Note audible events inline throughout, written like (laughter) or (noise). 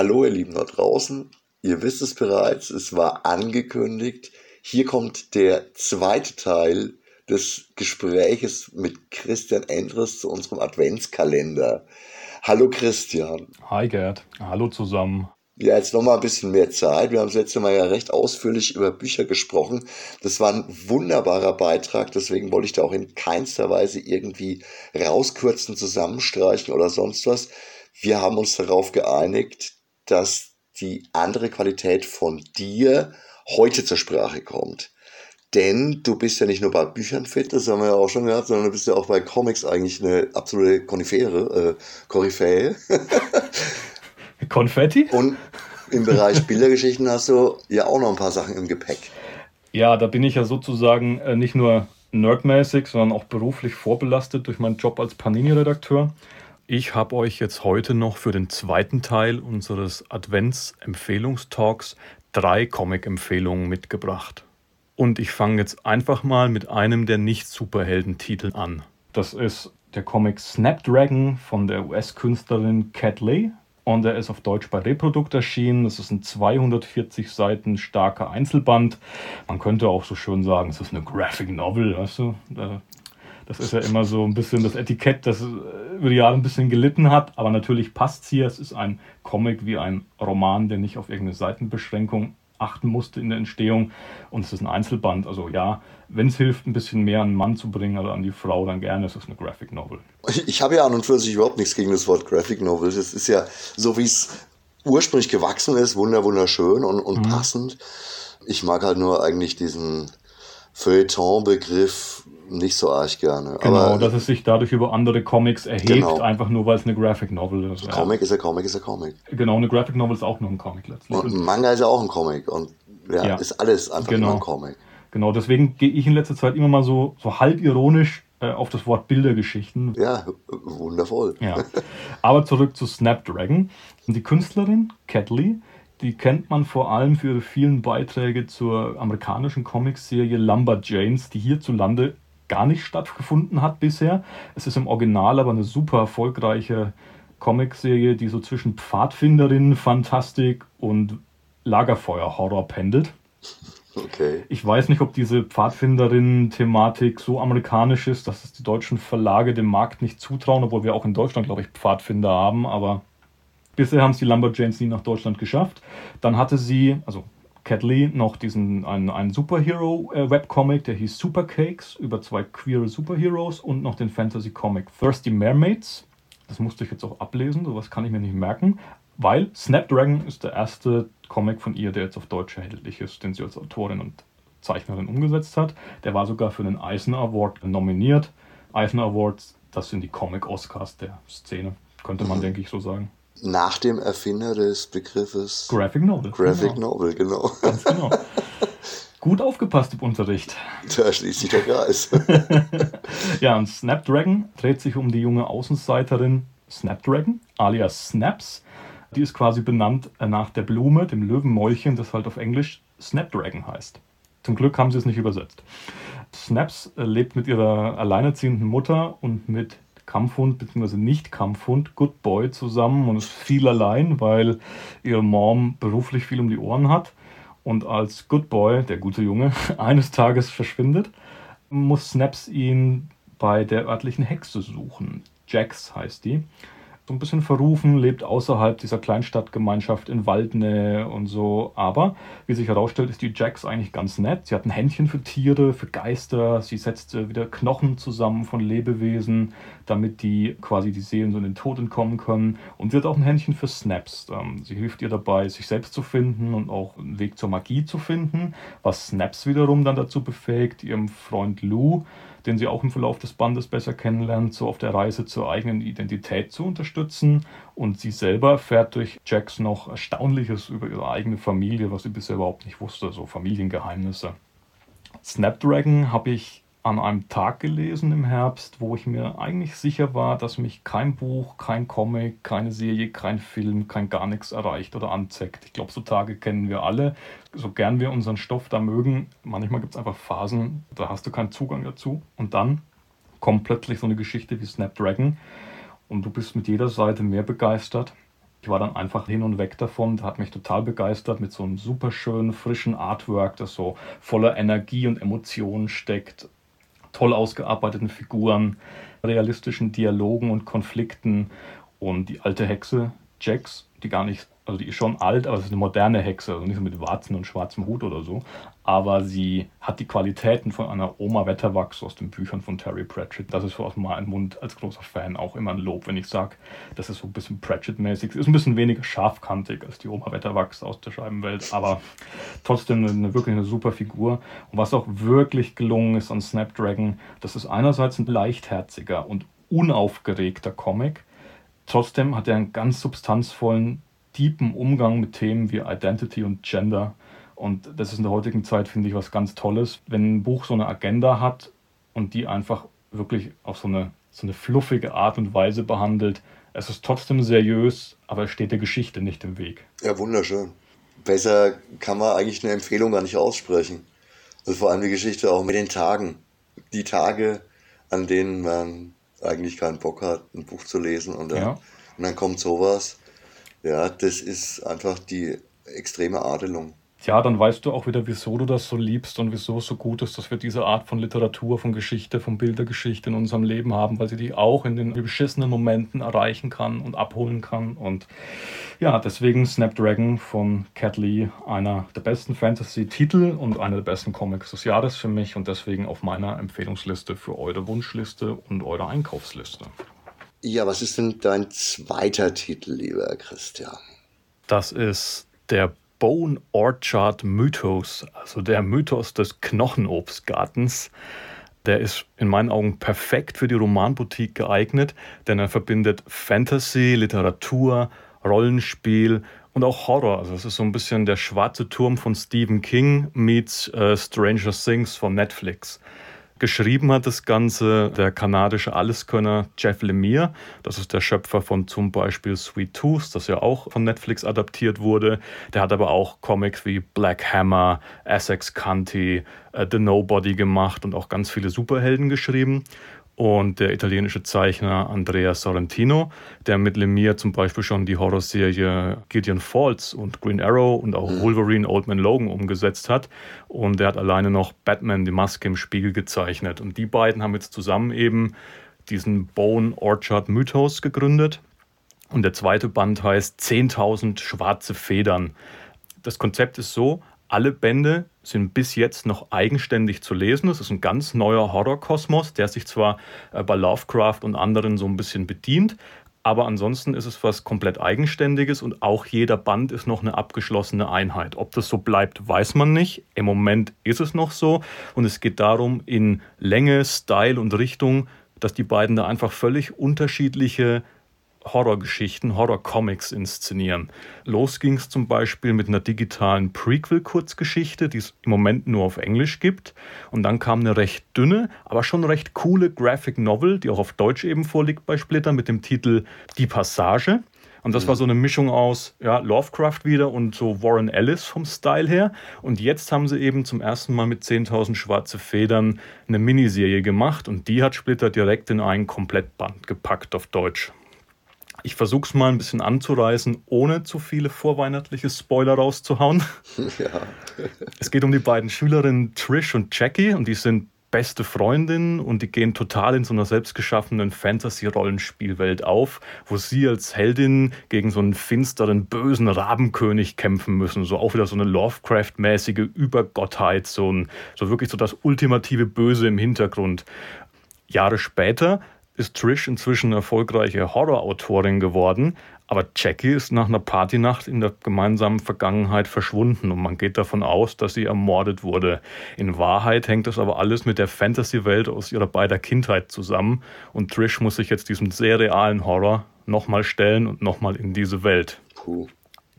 Hallo ihr Lieben da draußen, ihr wisst es bereits, es war angekündigt. Hier kommt der zweite Teil des Gespräches mit Christian Endres zu unserem Adventskalender. Hallo Christian. Hi Gerd. Hallo zusammen. Ja, jetzt noch mal ein bisschen mehr Zeit. Wir haben das letzte Mal ja recht ausführlich über Bücher gesprochen. Das war ein wunderbarer Beitrag, deswegen wollte ich da auch in keinster Weise irgendwie rauskürzen, zusammenstreichen oder sonst was. Wir haben uns darauf geeinigt, dass die andere Qualität von dir heute zur Sprache kommt. Denn du bist ja nicht nur bei Büchern fit, das haben wir ja auch schon gehabt, sondern du bist ja auch bei Comics eigentlich eine absolute Konifere, äh, Koryphäe. (laughs) Konfetti? Und im Bereich Bildergeschichten hast du ja auch noch ein paar Sachen im Gepäck. Ja, da bin ich ja sozusagen äh, nicht nur nerdmäßig, sondern auch beruflich vorbelastet durch meinen Job als Panini-Redakteur. Ich habe euch jetzt heute noch für den zweiten Teil unseres Advents-Empfehlungstalks drei Comic-Empfehlungen mitgebracht. Und ich fange jetzt einfach mal mit einem der Nicht-Superhelden-Titel an. Das ist der Comic Snapdragon von der US-Künstlerin Cat Lee. Und er ist auf Deutsch bei Reprodukt erschienen. Das ist ein 240 Seiten starker Einzelband. Man könnte auch so schön sagen, es ist eine Graphic Novel, weißt du? Das ist ja immer so ein bisschen das Etikett, das über die Jahre ein bisschen gelitten hat. Aber natürlich passt es hier. Es ist ein Comic wie ein Roman, der nicht auf irgendeine Seitenbeschränkung achten musste in der Entstehung. Und es ist ein Einzelband. Also ja, wenn es hilft, ein bisschen mehr an den Mann zu bringen oder an die Frau, dann gerne. Es ist eine Graphic Novel. Ich habe ja an und für sich überhaupt nichts gegen das Wort Graphic Novel. Es ist ja so, wie es ursprünglich gewachsen ist, wunderschön und, und mhm. passend. Ich mag halt nur eigentlich diesen Feuilleton-Begriff nicht so arg gerne. Genau, aber, dass es sich dadurch über andere Comics erhebt, genau. einfach nur weil es eine Graphic Novel ist. Ja. Comic ist ein Comic, ist ein Comic. Genau, eine Graphic Novel ist auch nur ein Comic letztlich. Und ein Manga ist ja auch ein Comic und ja, ja. ist alles einfach genau. nur ein Comic. Genau, deswegen gehe ich in letzter Zeit immer mal so, so halb ironisch äh, auf das Wort Bildergeschichten. Ja, wundervoll. Ja. (laughs) Aber zurück zu Snapdragon. Die Künstlerin, Cat Lee, die kennt man vor allem für ihre vielen Beiträge zur amerikanischen Comicserie Lumberjanes, die hierzulande gar nicht stattgefunden hat bisher. Es ist im Original aber eine super erfolgreiche Comicserie, die so zwischen Pfadfinderin, Fantastik und Lagerfeuer-Horror pendelt. Okay. Ich weiß nicht, ob diese Pfadfinderin-Thematik so amerikanisch ist, dass es die deutschen Verlage dem Markt nicht zutrauen, obwohl wir auch in Deutschland, glaube ich, Pfadfinder haben, aber bisher haben es die Lumberjanes nie nach Deutschland geschafft. Dann hatte sie, also Cat Lee noch diesen einen, einen Superhero-Webcomic, äh, der hieß Supercakes, über zwei queere Superheroes und noch den Fantasy-Comic Thirsty Mermaids. Das musste ich jetzt auch ablesen, sowas kann ich mir nicht merken, weil Snapdragon ist der erste Comic von ihr, der jetzt auf Deutsch erhältlich ist, den sie als Autorin und Zeichnerin umgesetzt hat. Der war sogar für den Eisner Award nominiert. Eisner Awards, das sind die Comic-Oscars der Szene, könnte man, (laughs) denke ich, so sagen nach dem Erfinder des Begriffes Graphic Novel. Graphic genau. Novel, genau. Ganz genau. (laughs) Gut aufgepasst im Unterricht. Da schließt sich der Kreis. (laughs) ja, und Snapdragon dreht sich um die junge Außenseiterin Snapdragon, alias Snaps. Die ist quasi benannt nach der Blume, dem Löwenmäulchen, das halt auf Englisch Snapdragon heißt. Zum Glück haben sie es nicht übersetzt. Snaps lebt mit ihrer alleinerziehenden Mutter und mit Kampfhund bzw. Nicht-Kampfhund Good Boy zusammen und ist viel allein, weil ihre Mom beruflich viel um die Ohren hat. Und als Good Boy, der gute Junge, (laughs) eines Tages verschwindet, muss Snaps ihn bei der örtlichen Hexe suchen. Jax heißt die so ein bisschen verrufen, lebt außerhalb dieser Kleinstadtgemeinschaft in Waldnähe und so. Aber wie sich herausstellt, ist die Jax eigentlich ganz nett. Sie hat ein Händchen für Tiere, für Geister. Sie setzt wieder Knochen zusammen von Lebewesen, damit die quasi die Seelen so in den Tod entkommen können. Und sie hat auch ein Händchen für Snaps. Ähm, sie hilft ihr dabei, sich selbst zu finden und auch einen Weg zur Magie zu finden, was Snaps wiederum dann dazu befähigt, ihrem Freund Lou den sie auch im Verlauf des Bandes besser kennenlernt, so auf der Reise zur eigenen Identität zu unterstützen. Und sie selber erfährt durch Jax noch Erstaunliches über ihre eigene Familie, was sie bisher überhaupt nicht wusste, so Familiengeheimnisse. Snapdragon habe ich an einem Tag gelesen im Herbst, wo ich mir eigentlich sicher war, dass mich kein Buch, kein Comic, keine Serie, kein Film, kein gar nichts erreicht oder anzeigt. Ich glaube, so Tage kennen wir alle. So gern wir unseren Stoff da mögen, manchmal gibt es einfach Phasen, da hast du keinen Zugang dazu. Und dann kommt plötzlich so eine Geschichte wie Snapdragon und du bist mit jeder Seite mehr begeistert. Ich war dann einfach hin und weg davon, hat mich total begeistert mit so einem super schönen, frischen Artwork, das so voller Energie und Emotionen steckt, toll ausgearbeiteten Figuren, realistischen Dialogen und Konflikten. Und die alte Hexe Jax, die gar nicht also die ist schon alt, aber es ist eine moderne Hexe, also nicht so mit Warzen und schwarzem Hut oder so. Aber sie hat die Qualitäten von einer Oma Wetterwachs aus den Büchern von Terry Pratchett. Das ist so aus meinem Mund als großer Fan auch immer ein Lob, wenn ich sage, das ist so ein bisschen Pratchett-mäßig. Ist ein bisschen weniger scharfkantig als die Oma Wetterwachs aus der Scheibenwelt, aber trotzdem eine, wirklich eine super Figur. Und was auch wirklich gelungen ist an Snapdragon, das ist einerseits ein leichtherziger und unaufgeregter Comic. Trotzdem hat er einen ganz substanzvollen tiefen Umgang mit Themen wie Identity und Gender. Und das ist in der heutigen Zeit, finde ich, was ganz Tolles, wenn ein Buch so eine Agenda hat und die einfach wirklich auf so eine, so eine fluffige Art und Weise behandelt. Es ist trotzdem seriös, aber es steht der Geschichte nicht im Weg. Ja, wunderschön. Besser kann man eigentlich eine Empfehlung gar nicht aussprechen. Also vor allem die Geschichte auch mit den Tagen. Die Tage, an denen man eigentlich keinen Bock hat, ein Buch zu lesen und dann, ja. und dann kommt sowas. Ja, das ist einfach die extreme Adelung. Ja, dann weißt du auch wieder, wieso du das so liebst und wieso es so gut ist, dass wir diese Art von Literatur, von Geschichte, von Bildergeschichte in unserem Leben haben, weil sie die auch in den beschissenen Momenten erreichen kann und abholen kann. Und ja, deswegen Snapdragon von Cat Lee, einer der besten Fantasy-Titel und einer der besten Comics des Jahres für mich und deswegen auf meiner Empfehlungsliste für eure Wunschliste und eure Einkaufsliste. Ja, was ist denn dein zweiter Titel, lieber Christian? Das ist der Bone Orchard Mythos, also der Mythos des Knochenobstgartens. Der ist in meinen Augen perfekt für die Romanboutique geeignet, denn er verbindet Fantasy, Literatur, Rollenspiel und auch Horror. Also es ist so ein bisschen der schwarze Turm von Stephen King meets äh, Stranger Things von Netflix. Geschrieben hat das Ganze der kanadische Alleskönner Jeff Lemire. Das ist der Schöpfer von zum Beispiel Sweet Tooth, das ja auch von Netflix adaptiert wurde. Der hat aber auch Comics wie Black Hammer, Essex County, uh, The Nobody gemacht und auch ganz viele Superhelden geschrieben und der italienische Zeichner Andrea Sorrentino, der mit Lemire zum Beispiel schon die Horrorserie Gideon Falls und Green Arrow und auch mhm. Wolverine Old Man Logan umgesetzt hat. Und der hat alleine noch Batman die Maske im Spiegel gezeichnet. Und die beiden haben jetzt zusammen eben diesen Bone Orchard Mythos gegründet. Und der zweite Band heißt 10.000 schwarze Federn. Das Konzept ist so, alle Bände sind bis jetzt noch eigenständig zu lesen. Es ist ein ganz neuer Horrorkosmos, der sich zwar äh, bei Lovecraft und anderen so ein bisschen bedient, aber ansonsten ist es was komplett Eigenständiges und auch jeder Band ist noch eine abgeschlossene Einheit. Ob das so bleibt, weiß man nicht. Im Moment ist es noch so und es geht darum, in Länge, Style und Richtung, dass die beiden da einfach völlig unterschiedliche Horrorgeschichten, Horrorcomics inszenieren. Los ging es zum Beispiel mit einer digitalen Prequel-Kurzgeschichte, die es im Moment nur auf Englisch gibt. Und dann kam eine recht dünne, aber schon recht coole Graphic Novel, die auch auf Deutsch eben vorliegt bei Splitter, mit dem Titel Die Passage. Und das war so eine Mischung aus ja, Lovecraft wieder und so Warren Ellis vom Style her. Und jetzt haben sie eben zum ersten Mal mit 10.000 schwarze Federn eine Miniserie gemacht und die hat Splitter direkt in einen Komplettband gepackt auf Deutsch. Ich versuche es mal ein bisschen anzureißen, ohne zu viele vorweihnachtliche Spoiler rauszuhauen. (laughs) Ja. es geht um die beiden Schülerinnen Trish und Jackie und die sind beste Freundinnen und die gehen total in so einer selbstgeschaffenen Fantasy-Rollenspielwelt auf, wo sie als Heldin gegen so einen finsteren, bösen Rabenkönig kämpfen müssen. So auch wieder so eine Lovecraft-mäßige Übergottheit, so, ein, so wirklich so das ultimative Böse im Hintergrund. Jahre später ist Trish inzwischen erfolgreiche Horrorautorin geworden, aber Jackie ist nach einer Partynacht in der gemeinsamen Vergangenheit verschwunden und man geht davon aus, dass sie ermordet wurde. In Wahrheit hängt das aber alles mit der Fantasy-Welt aus ihrer beider Kindheit zusammen und Trish muss sich jetzt diesem sehr realen Horror nochmal stellen und nochmal in diese Welt. Puh.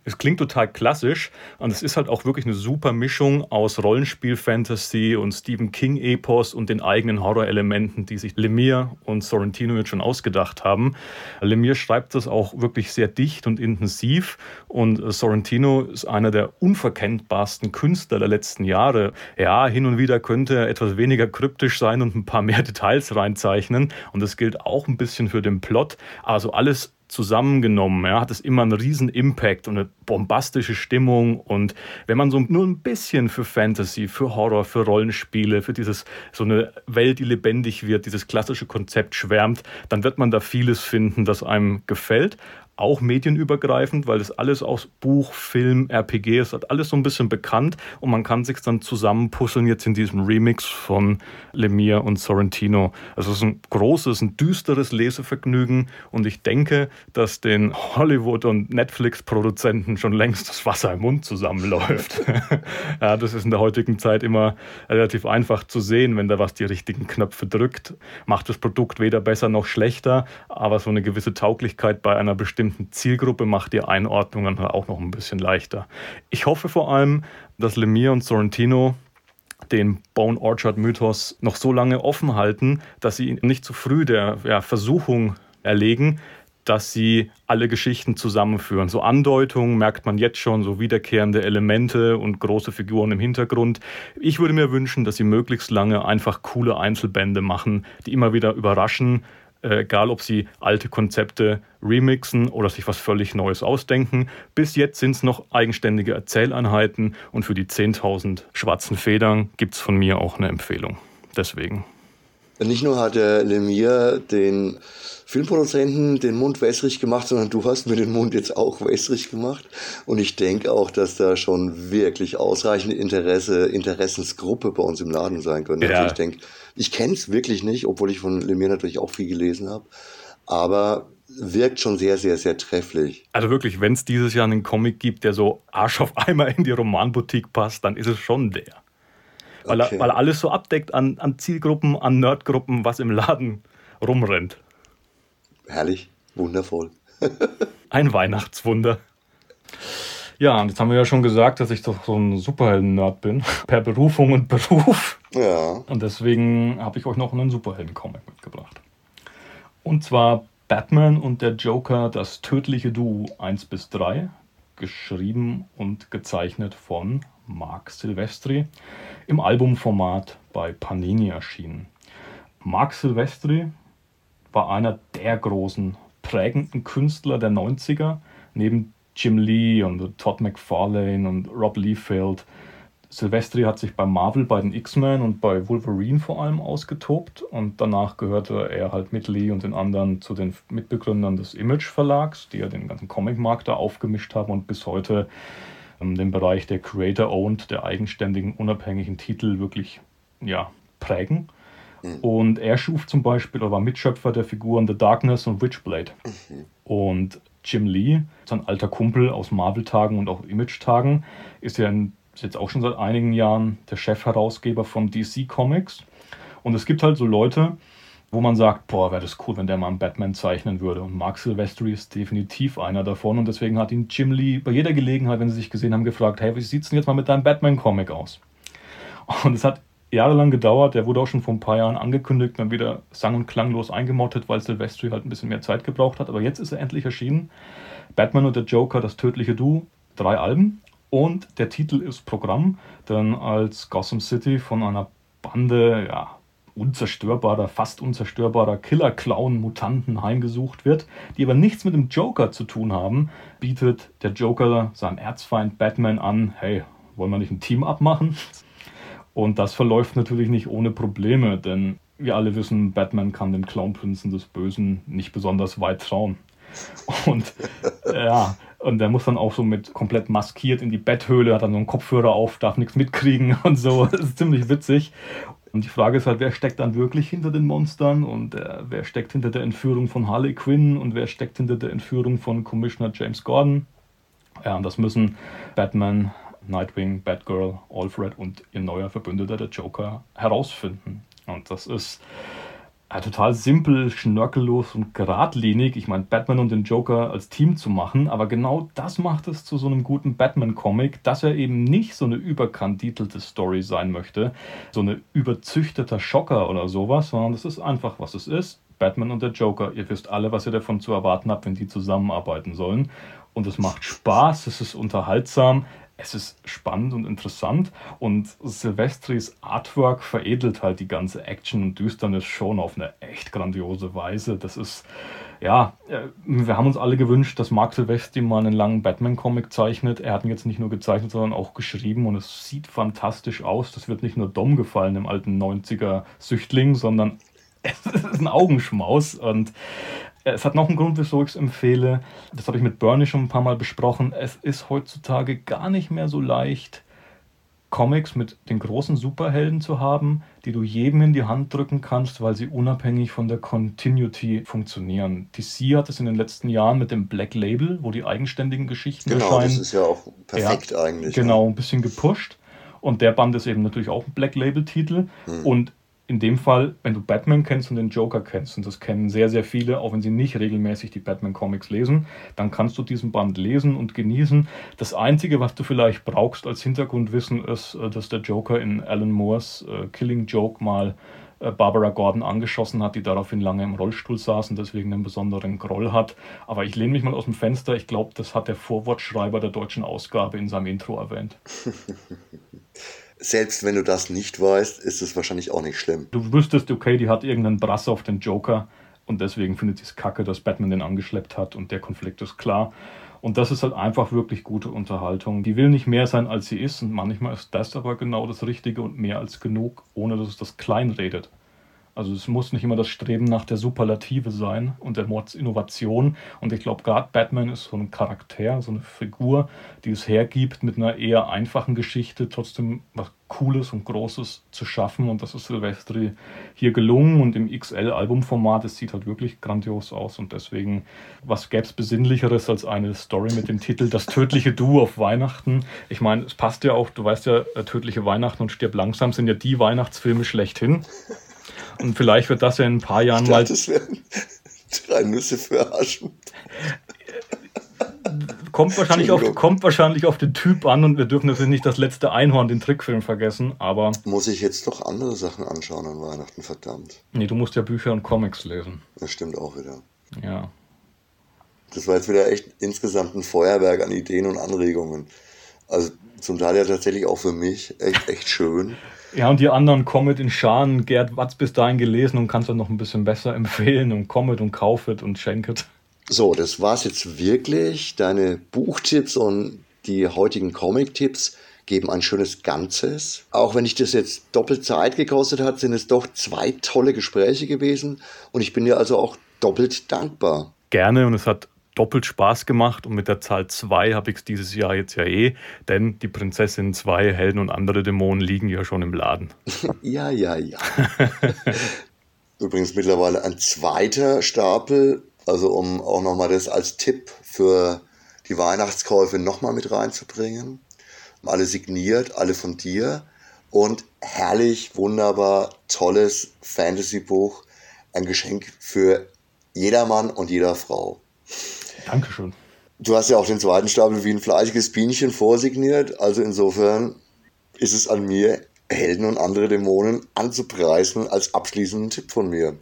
Es klingt total klassisch und es ist halt auch wirklich eine super Mischung aus Rollenspiel-Fantasy und Stephen King-Epos und den eigenen Horrorelementen, die sich Lemire und Sorrentino jetzt schon ausgedacht haben. Lemire schreibt das auch wirklich sehr dicht und intensiv und Sorrentino ist einer der unverkennbarsten Künstler der letzten Jahre. Ja, hin und wieder könnte er etwas weniger kryptisch sein und ein paar mehr Details reinzeichnen und das gilt auch ein bisschen für den Plot. Also alles zusammengenommen, ja, hat es immer einen riesen Impact und eine bombastische Stimmung. Und wenn man so nur ein bisschen für Fantasy, für Horror, für Rollenspiele, für dieses so eine Welt, die lebendig wird, dieses klassische Konzept schwärmt, dann wird man da vieles finden, das einem gefällt auch medienübergreifend, weil das alles aus Buch, Film, RPG ist, hat alles so ein bisschen bekannt und man kann sich dann zusammenpuzzeln jetzt in diesem Remix von Lemire und Sorrentino. Also es ist ein großes, ein düsteres Lesevergnügen und ich denke, dass den Hollywood- und Netflix-Produzenten schon längst das Wasser im Mund zusammenläuft. (laughs) ja, das ist in der heutigen Zeit immer relativ einfach zu sehen, wenn da was die richtigen Knöpfe drückt. Macht das Produkt weder besser noch schlechter, aber so eine gewisse Tauglichkeit bei einer bestimmten bestimmten Zielgruppe macht die Einordnung dann auch noch ein bisschen leichter. Ich hoffe vor allem, dass Lemire und Sorrentino den Bone Orchard Mythos noch so lange offen halten, dass sie nicht zu früh der ja, Versuchung erlegen, dass sie alle Geschichten zusammenführen. So Andeutungen merkt man jetzt schon, so wiederkehrende Elemente und große Figuren im Hintergrund. Ich würde mir wünschen, dass sie möglichst lange einfach coole Einzelbände machen, die immer wieder überraschen, egal ob sie alte Konzepte remixen oder sich was völlig Neues ausdenken. Bis jetzt sind es noch eigenständige Erzähleinheiten und für die 10.000 schwarzen Federn gibt es von mir auch eine Empfehlung. Deswegen. Nicht nur hat der Lemire den Filmproduzenten den Mund wässrig gemacht, sondern du hast mir den Mund jetzt auch wässrig gemacht. Und ich denke auch, dass da schon wirklich ausreichende Interesse, Interessensgruppe bei uns im Laden sein könnte. Ja. Also ich denke, ich kenne es wirklich nicht, obwohl ich von Lemire natürlich auch viel gelesen habe. Aber wirkt schon sehr, sehr, sehr trefflich. Also wirklich, wenn es dieses Jahr einen Comic gibt, der so Arsch auf einmal in die Romanboutique passt, dann ist es schon der. Weil, okay. er, weil er alles so abdeckt an, an Zielgruppen, an Nerdgruppen, was im Laden rumrennt. Herrlich, wundervoll. (laughs) Ein Weihnachtswunder. Ja, und jetzt haben wir ja schon gesagt, dass ich doch so ein Superhelden-Nerd bin. (laughs) Per Berufung und Beruf. Ja. Und deswegen habe ich euch noch einen Superhelden-Comic mitgebracht. Und zwar Batman und der Joker, das tödliche Duo 1 bis 3. Geschrieben und gezeichnet von Mark Silvestri. Im Albumformat bei Panini erschienen. Mark Silvestri war einer der großen prägenden Künstler der 90er, neben Jim Lee und Todd McFarlane und Rob Liefeld. Silvestri hat sich bei Marvel, bei den X-Men und bei Wolverine vor allem ausgetobt und danach gehörte er halt mit Lee und den anderen zu den Mitbegründern des Image Verlags, die ja den ganzen Comicmarkt da aufgemischt haben und bis heute ähm, den Bereich der Creator-Owned, der eigenständigen, unabhängigen Titel wirklich ja, prägen. Mhm. Und er schuf zum Beispiel oder war Mitschöpfer der Figuren The Darkness und Witchblade. Mhm. Und Jim Lee, sein alter Kumpel aus Marvel-Tagen und auch Image-Tagen, ist ja in, ist jetzt auch schon seit einigen Jahren der Chefherausgeber von DC Comics. Und es gibt halt so Leute, wo man sagt, boah, wäre das cool, wenn der mal einen Batman zeichnen würde. Und Mark Silvestri ist definitiv einer davon. Und deswegen hat ihn Jim Lee bei jeder Gelegenheit, wenn sie sich gesehen haben, gefragt, hey, wie sieht es denn jetzt mal mit deinem Batman-Comic aus? Und es hat jahrelang gedauert. Der wurde auch schon vor ein paar Jahren angekündigt, dann wieder sang- und klanglos eingemottet, weil Silvestri halt ein bisschen mehr Zeit gebraucht hat. Aber jetzt ist er endlich erschienen. Batman und der Joker, das tödliche Du, drei Alben. Und der Titel ist Programm, denn als Gotham City von einer Bande, ja, unzerstörbarer, fast unzerstörbarer Killer-Clown-Mutanten heimgesucht wird, die aber nichts mit dem Joker zu tun haben, bietet der Joker seinem Erzfeind Batman an, hey, wollen wir nicht ein Team abmachen? Und das verläuft natürlich nicht ohne Probleme, denn wir alle wissen, Batman kann dem Clownprinzen des Bösen nicht besonders weit trauen. Und ja, und der muss dann auch so mit komplett maskiert in die Betthöhle, hat dann so einen Kopfhörer auf, darf nichts mitkriegen (laughs) und so. Das ist ziemlich witzig. Und die Frage ist halt, wer steckt dann wirklich hinter den Monstern und äh, wer steckt hinter der Entführung von Harley Quinn und wer steckt hinter der Entführung von Commissioner James Gordon. Ja, und das müssen Batman, Nightwing, Batgirl, Alfred und ihr neuer Verbündeter, der Joker, herausfinden. Und das ist ja, total simpel, schnörkellos und geradlinig. Ich meine, Batman und den Joker als Team zu machen, aber genau das macht es zu so einem guten Batman-Comic, dass er eben nicht so eine überkandidelte Story sein möchte, so eine überzüchteter Schocker oder sowas, sondern das ist einfach, was es ist. Batman und der Joker. Ihr wisst alle, was ihr davon zu erwarten habt, wenn die zusammenarbeiten sollen. Und es macht Spaß, es ist unterhaltsam, es ist spannend und interessant und Silvestris Artwork veredelt halt die ganze Action und Düsternis schon auf eine echt grandiose Weise. Das ist Ja, äh, wir haben uns alle gewünscht, dass Mark Silvestri mal einen langen Batman-Comic zeichnet. Er hat ihn jetzt nicht nur gezeichnet, sondern auch geschrieben und es sieht fantastisch aus. Das wird nicht nur Dom gefallen, dem alten 90er-Süchtling, sondern (laughs) es ist ein Augenschmaus und es hat noch einen Grund, wieso ich es empfehle. Das habe ich mit Bernie schon ein paar Mal besprochen. Es ist heutzutage gar nicht mehr so leicht, Comics mit den großen Superhelden zu haben, die du jedem in die Hand drücken kannst, weil sie unabhängig von der Continuity funktionieren. DC hat es in den letzten Jahren mit dem Black Label, wo die eigenständigen Geschichten genau, erscheinen. Genau, das ist ja auch perfekt ja, eigentlich. Genau, ein bisschen gepusht. Und der Band ist eben natürlich auch ein Black Label-Titel. Hm. Und in dem Fall, wenn du Batman kennst und den Joker kennst, und das kennen sehr, sehr viele, auch wenn sie nicht regelmäßig die Batman-Comics lesen, dann kannst du diesen Band lesen und genießen. Das Einzige, was du vielleicht brauchst als Hintergrundwissen, ist, äh, dass der Joker in Alan Moores äh, Killing Joke mal äh, Barbara Gordon angeschossen hat, die daraufhin lange im Rollstuhl saß und deswegen einen besonderen Groll hat. Aber ich lehne mich mal aus dem Fenster. Ich glaube, das hat der Vorwortschreiber der deutschen Ausgabe in seinem Intro erwähnt. (laughs) selbst wenn du das nicht weißt, ist es wahrscheinlich auch nicht schlimm. Du wüsstest, okay, die hat irgendeinen Brass auf den Joker und deswegen findet sie es kacke, dass Batman den angeschleppt hat und der Konflikt ist klar. Und das ist halt einfach wirklich gute Unterhaltung. Die will nicht mehr sein, als sie ist und manchmal ist das aber genau das Richtige und mehr als genug, ohne dass es das kleinredet. Also es muss nicht immer das Streben nach der Superlative sein und der Mordsinnovation. Und ich glaube, gerade Batman ist so ein Charakter, so eine Figur, die es hergibt, mit einer eher einfachen Geschichte trotzdem was Cooles und Großes zu schaffen. Und das ist Silvestri hier gelungen. Und im XL-Albumformat, es sieht halt wirklich grandios aus. Und deswegen, was gäbe es Besinnlicheres als eine Story mit dem Titel Das tödliche Du auf Weihnachten? Ich meine, es passt ja auch, du weißt ja, Tödliche Weihnachten und Stirb langsam sind ja die Weihnachtsfilme schlechthin. Und vielleicht wird das ja in ein paar Jahren mal. Das wären drei Nüsse für Aschen. (laughs) Kommt wahrscheinlich, auf, kommt wahrscheinlich auf den Typ an und wir dürfen natürlich nicht das letzte Einhorn, den Trickfilm, vergessen, aber. Muss ich jetzt doch andere Sachen anschauen an Weihnachten, verdammt. Nee, du musst ja Bücher und Comics lesen. Das stimmt auch wieder. Ja. Das war jetzt wieder echt insgesamt ein Feuerwerk an Ideen und Anregungen. Also zum Teil ja tatsächlich auch für mich echt, echt schön. (laughs) Ja, und die anderen Comet in Scharen. Gerd hat's bis dahin gelesen und kannst dann noch ein bisschen besser (laughs) empfehlen und Comet und Kaufet und Schenket. So, das war's jetzt wirklich. Deine Buchtipps und die heutigen Comic-Tipps geben ein schönes Ganzes. Auch wenn ich das jetzt doppelt Zeit gekostet hat, sind es doch zwei tolle Gespräche gewesen und ich bin dir also auch doppelt dankbar. Gerne und es hat doppelt Spaß gemacht und mit der Zahl 2 habe ich es dieses Jahr jetzt ja eh, denn die Prinzessin 2, Helden und andere Dämonen liegen ja schon im Laden. (laughs) ja, ja, ja. (laughs) Übrigens mittlerweile ein zweiter Stapel, also um auch nochmal das als Tipp für die Weihnachtskäufe nochmal mit reinzubringen. Alle signiert, alle von dir und herrlich, wunderbar, tolles Fantasy-Buch. Ein Geschenk für jedermann und jeder Frau. Dankeschön. Du hast ja auch den zweiten Stapel wie ein fleischiges Bienchen vorsigniert. Also insofern ist es an mir, Helden und andere Dämonen anzupreisen als abschließenden Tipp von mir.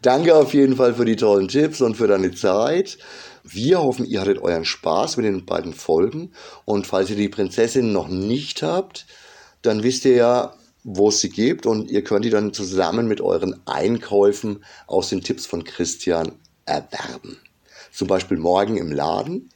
Danke auf jeden Fall für die tollen Tipps und für deine Zeit. Wir hoffen, ihr hattet euren Spaß mit den beiden Folgen. Und falls ihr die Prinzessin noch nicht habt, dann wisst ihr ja, wo es sie gibt. Und ihr könnt die dann zusammen mit euren Einkäufen aus den Tipps von Christian erwerben zum Beispiel morgen im Laden.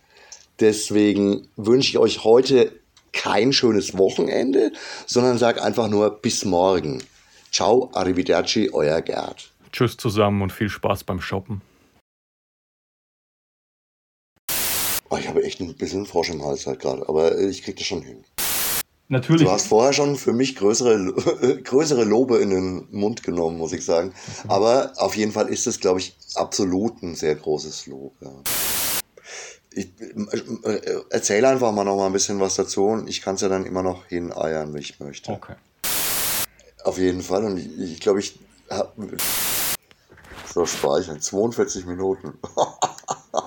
Deswegen wünsche ich euch heute kein schönes Wochenende, sondern sage einfach nur bis morgen. Ciao, arrivederci, euer Gerd. Tschüss zusammen und viel Spaß beim Shoppen. Oh, ich habe echt ein bisschen Frosch im Hals halt gerade, aber ich kriege das schon hin. Natürlich. Du hast vorher schon für mich größere, (laughs) größere Lobe in den Mund genommen, muss ich sagen. Aber auf jeden Fall ist es, glaube ich, absolut ein sehr großes Lob. Ja. Ich äh, erzähle einfach mal noch mal ein bisschen was dazu und ich kann es ja dann immer noch hineiern, wie ich möchte. Okay. Auf jeden Fall. Und ich, ich glaube, ich habe. So speichern. 42 Minuten. (laughs)